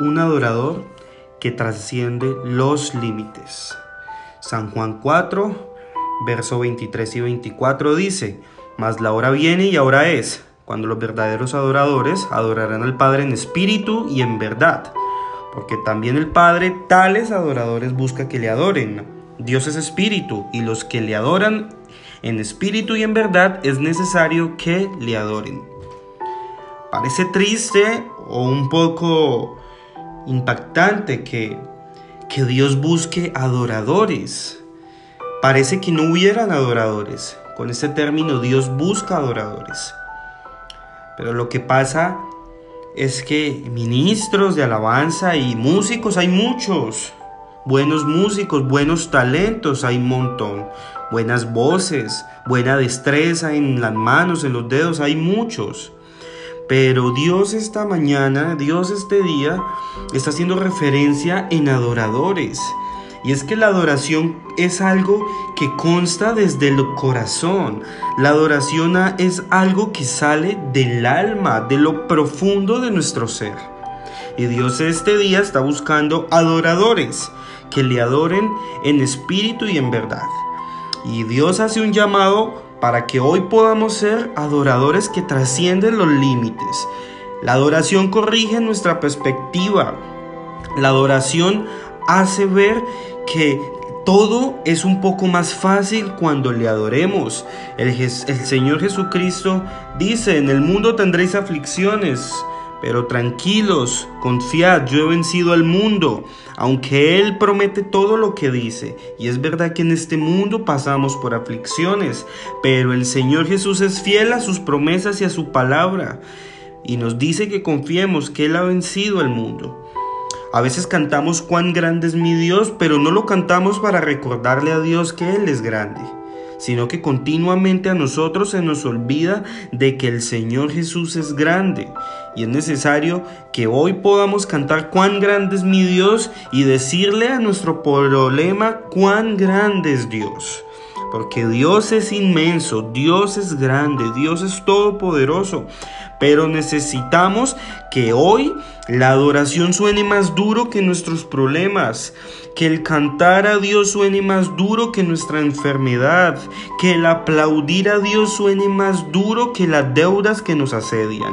un adorador que trasciende los límites. San Juan 4, verso 23 y 24 dice, Mas la hora viene y ahora es, cuando los verdaderos adoradores adorarán al Padre en espíritu y en verdad, porque también el Padre tales adoradores busca que le adoren. Dios es espíritu y los que le adoran en espíritu y en verdad es necesario que le adoren. Parece triste o un poco impactante que, que Dios busque adoradores. Parece que no hubieran adoradores. Con este término Dios busca adoradores. Pero lo que pasa es que ministros de alabanza y músicos hay muchos. Buenos músicos, buenos talentos hay un montón. Buenas voces, buena destreza en las manos, en los dedos, hay muchos. Pero Dios esta mañana, Dios este día, está haciendo referencia en adoradores. Y es que la adoración es algo que consta desde el corazón. La adoración es algo que sale del alma, de lo profundo de nuestro ser. Y Dios este día está buscando adoradores que le adoren en espíritu y en verdad. Y Dios hace un llamado para que hoy podamos ser adoradores que trascienden los límites. La adoración corrige nuestra perspectiva. La adoración hace ver que todo es un poco más fácil cuando le adoremos. El, Señor Jesucristo dice, en el mundo tendréis aflicciones, pero tranquilos, confiad, yo he vencido al mundo, aunque Él promete todo lo que dice. Y es verdad que en este mundo pasamos por aflicciones, pero el Señor Jesús es fiel a sus promesas y a su palabra. Y nos dice que confiemos que Él ha vencido al mundo. A veces cantamos cuán grande es mi Dios, pero no lo cantamos para recordarle a Dios que Él es grande sino que continuamente a nosotros se nos olvida de que el Señor Jesús es grande. Y es necesario que hoy podamos cantar cuán grande es mi Dios y decirle a nuestro problema cuán grande es Dios. Porque Dios es inmenso, Dios es grande, Dios es todopoderoso. Pero necesitamos que hoy la adoración suene más duro que nuestros problemas, que el cantar a Dios suene más duro que nuestra enfermedad, que el aplaudir a Dios suene más duro que las deudas que nos asedian.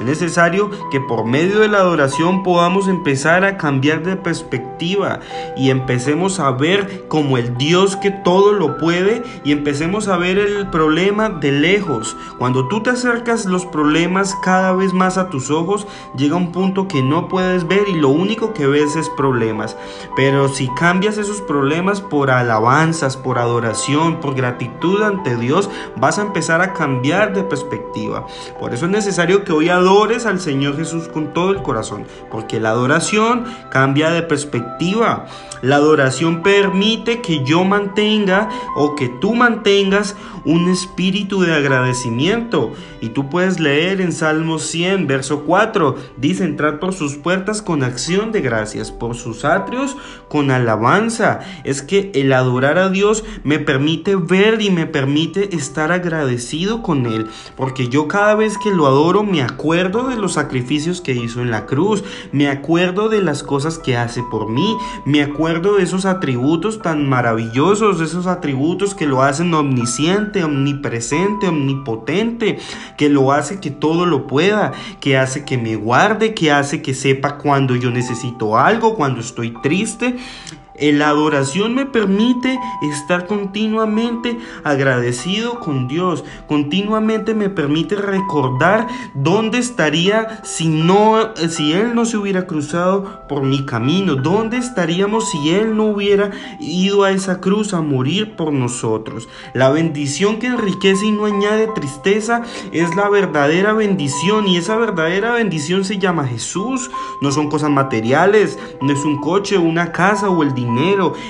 Es necesario que por medio de la adoración podamos empezar a cambiar de perspectiva y empecemos a ver como el Dios que todo lo puede y empecemos a ver el problema de lejos. Cuando tú te acercas los problemas cada vez más a tus ojos, llega un punto que no puedes ver y lo único que ves es problemas. Pero si cambias esos problemas por alabanzas, por adoración, por gratitud ante Dios, vas a empezar a cambiar de perspectiva. Por eso es necesario que hoy adores al Señor Jesús con todo el corazón, porque la adoración cambia de perspectiva. La adoración permite que yo mantenga o que tú mantengas un espíritu de agradecimiento. Y tú puedes leer en Salmo 100, verso 4, dice entrar por sus puertas con acción de gracias, por sus atrios con alabanza. Es que el adorar a Dios me permite ver y me permite estar agradecido con Él, porque yo cada vez que lo adoro me acuerdo de los sacrificios que hizo en la cruz, me acuerdo de las cosas que hace por mí, me acuerdo de esos atributos tan maravillosos, de esos atributos que lo hacen omnisciente, omnipresente, omnipotente, que lo hace que todo lo pueda, que hace que me guarde, que hace que sepa cuando yo necesito algo, cuando estoy triste. La adoración me permite estar continuamente agradecido con Dios. Continuamente me permite recordar dónde estaría si no si él no se hubiera cruzado por mi camino, dónde estaríamos si él no hubiera ido a esa cruz a morir por nosotros. La bendición que enriquece y no añade tristeza es la verdadera bendición y esa verdadera bendición se llama Jesús. No son cosas materiales, no es un coche, una casa o el dinero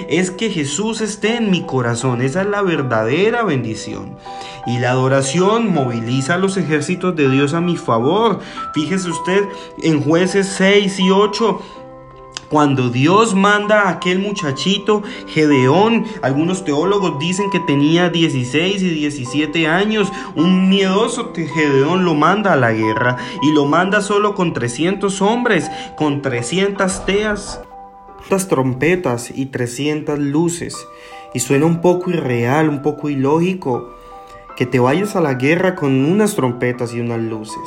es que Jesús esté en mi corazón. Esa es la verdadera bendición. Y la adoración moviliza a los ejércitos de Dios a mi favor. Fíjese usted en jueces 6 y 8 Cuando Dios manda a aquel muchachito, Gedeón, algunos teólogos dicen que tenía 16 y 17 años, un miedoso Gedeón lo manda a la guerra y lo manda solo con 300 hombres, con 300 teas, trompetas y 300 luces. Y suena un poco irreal, un poco ilógico que te vayas a la guerra con unas trompetas y unas luces.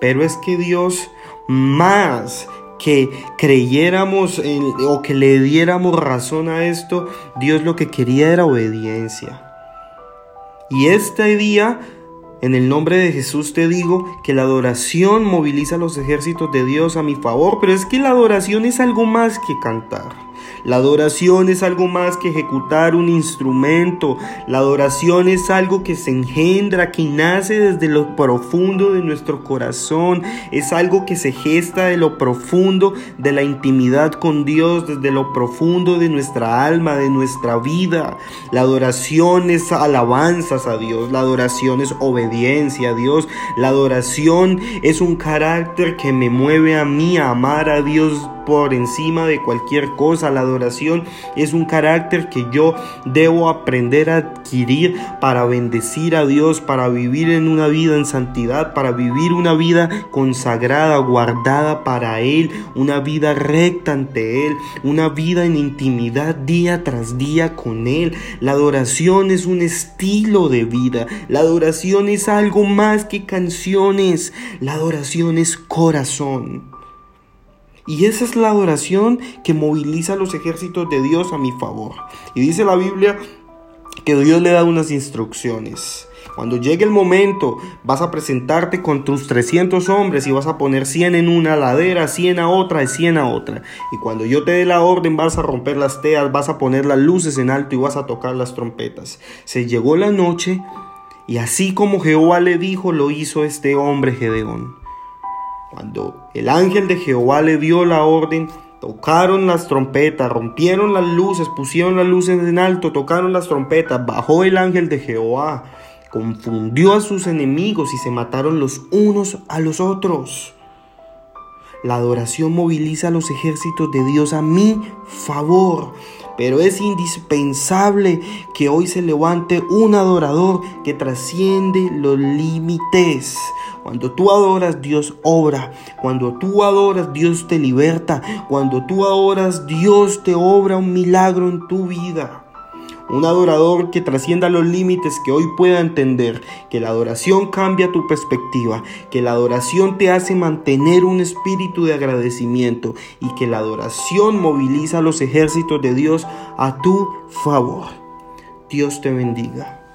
Pero es que Dios más que creyéramos o que le diéramos razón a esto, Dios lo que quería era obediencia. Y este día, en el nombre de Jesús te digo que la adoración moviliza los ejércitos de Dios a mi favor, pero es que la adoración es algo más que cantar. La adoración es algo más que ejecutar un instrumento. La adoración es algo que se engendra, que nace desde lo profundo de nuestro corazón. Es algo que se gesta de lo profundo de la intimidad con Dios, desde lo profundo de nuestra alma, de nuestra vida. La adoración es alabanzas a Dios. La adoración es obediencia a Dios. La adoración es un carácter que me mueve a mí a amar a Dios por encima de cualquier cosa. La adoración es un carácter que yo debo aprender a adquirir para bendecir a Dios, para vivir en una vida en santidad, para vivir una vida consagrada, guardada para Él, una vida recta ante Él, una vida en intimidad día tras día con Él. La adoración es un estilo de vida. La adoración es algo más que canciones. La adoración es corazón. Y esa es la adoración que moviliza los ejércitos de Dios a mi favor. Y dice la Biblia que Dios le da unas instrucciones. Cuando llegue el momento, vas a presentarte con tus 300 hombres y vas a poner 100 en una ladera, 100 a otra y 100 a otra. Y cuando yo te dé la orden, vas a romper las teas, vas a poner las luces en alto y vas a tocar las trompetas. Se llegó la noche y así como Jehová le dijo, lo hizo este hombre Gedeón. Cuando el ángel de Jehová le dio la orden, tocaron las trompetas, rompieron las luces, pusieron las luces en alto, tocaron las trompetas, bajó el ángel de Jehová, confundió a sus enemigos y se mataron los unos a los otros. La adoración moviliza a los ejércitos de Dios a mi favor. Pero es indispensable que hoy se levante un adorador que trasciende los límites. Cuando tú adoras, Dios obra. Cuando tú adoras, Dios te liberta. Cuando tú adoras, Dios te obra un milagro en tu vida. Un adorador que trascienda los límites, que hoy pueda entender que la adoración cambia tu perspectiva, que la adoración te hace mantener un espíritu de agradecimiento y que la adoración moviliza los ejércitos de Dios a tu favor. Dios te bendiga.